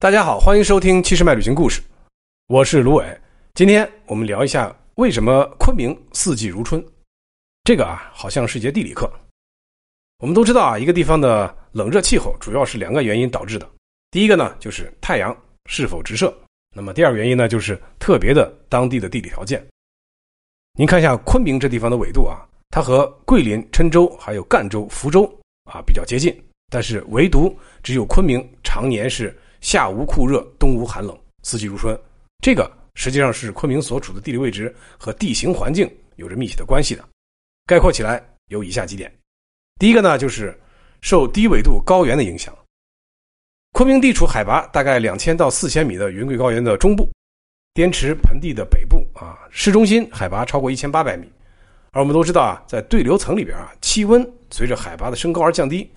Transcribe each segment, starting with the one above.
大家好，欢迎收听七十迈旅行故事，我是卢伟。今天我们聊一下为什么昆明四季如春。这个啊，好像是一节地理课。我们都知道啊，一个地方的冷热气候主要是两个原因导致的。第一个呢，就是太阳是否直射；那么第二个原因呢，就是特别的当地的地理条件。您看一下昆明这地方的纬度啊，它和桂林、郴州还有赣州、福州啊比较接近，但是唯独只有昆明常年是。夏无酷热，冬无寒冷，四季如春。这个实际上是昆明所处的地理位置和地形环境有着密切的关系的。概括起来有以下几点：第一个呢，就是受低纬度高原的影响。昆明地处海拔大概两千到四千米的云贵高原的中部，滇池盆地的北部啊，市中心海拔超过一千八百米。而我们都知道啊，在对流层里边啊，气温随着海拔的升高而降低。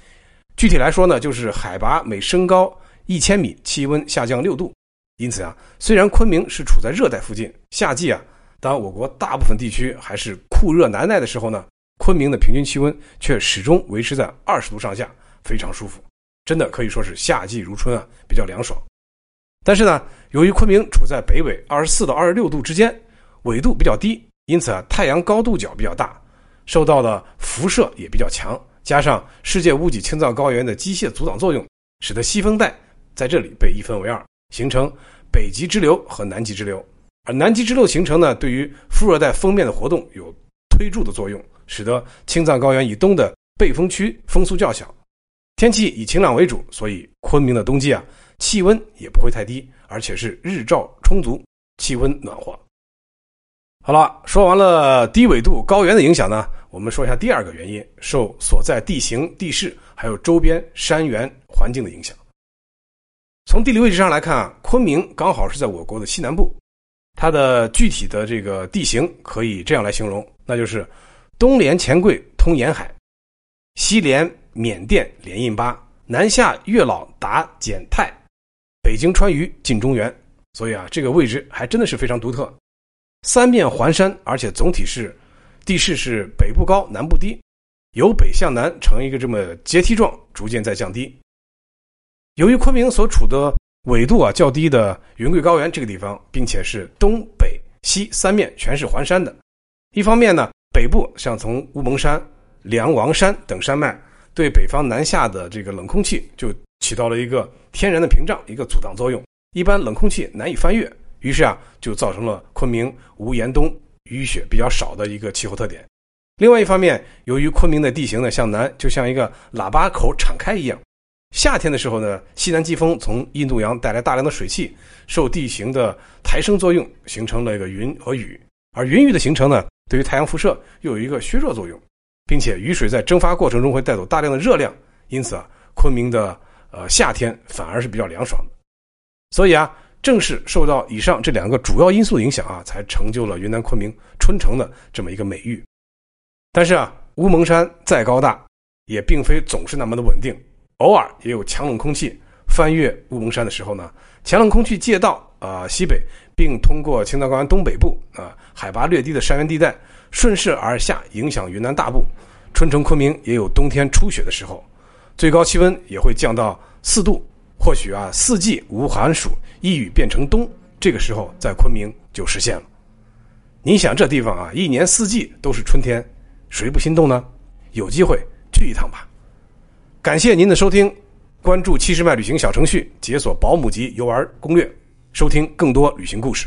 具体来说呢，就是海拔每升高。一千米气温下降六度，因此啊，虽然昆明是处在热带附近，夏季啊，当我国大部分地区还是酷热难耐的时候呢，昆明的平均气温却始终维持在二十度上下，非常舒服，真的可以说是夏季如春啊，比较凉爽。但是呢，由于昆明处在北纬二十四到二十六度之间，纬度比较低，因此啊，太阳高度角比较大，受到的辐射也比较强，加上世界屋脊青藏高原的机械阻挡作用，使得西风带。在这里被一分为二，形成北极支流和南极支流。而南极支流形成呢，对于副热带锋面的活动有推助的作用，使得青藏高原以东的背风区风速较小，天气以晴朗为主。所以昆明的冬季啊，气温也不会太低，而且是日照充足，气温暖和。好了，说完了低纬度高原的影响呢，我们说一下第二个原因，受所在地形地势还有周边山原环境的影响。从地理位置上来看啊，昆明刚好是在我国的西南部，它的具体的这个地形可以这样来形容，那就是东连钱柜通沿海，西连缅甸连印巴，南下月老达柬泰，北经川渝进中原，所以啊，这个位置还真的是非常独特。三面环山，而且总体是地势是北部高南部低，由北向南呈一个这么阶梯状，逐渐在降低。由于昆明所处的纬度啊较低的云贵高原这个地方，并且是东北西三面全是环山的，一方面呢，北部像从乌蒙山、梁王山等山脉，对北方南下的这个冷空气就起到了一个天然的屏障，一个阻挡作用，一般冷空气难以翻越，于是啊，就造成了昆明无严冬、雨雪比较少的一个气候特点。另外一方面，由于昆明的地形呢向南，就像一个喇叭口敞开一样。夏天的时候呢，西南季风从印度洋带来大量的水汽，受地形的抬升作用，形成了一个云和雨。而云雨的形成呢，对于太阳辐射又有一个削弱作用，并且雨水在蒸发过程中会带走大量的热量，因此啊，昆明的呃夏天反而是比较凉爽的。所以啊，正是受到以上这两个主要因素影响啊，才成就了云南昆明春城的这么一个美誉。但是啊，乌蒙山再高大，也并非总是那么的稳定。偶尔也有强冷空气翻越乌蒙山的时候呢，强冷空气借道啊西北，并通过青藏高原东北部啊海拔略低的山原地带，顺势而下，影响云南大部。春城昆明也有冬天初雪的时候，最高气温也会降到四度。或许啊，四季无寒暑，一雨变成冬，这个时候在昆明就实现了。你想这地方啊，一年四季都是春天，谁不心动呢？有机会去一趟吧。感谢您的收听，关注七十迈旅行小程序，解锁保姆级游玩攻略，收听更多旅行故事。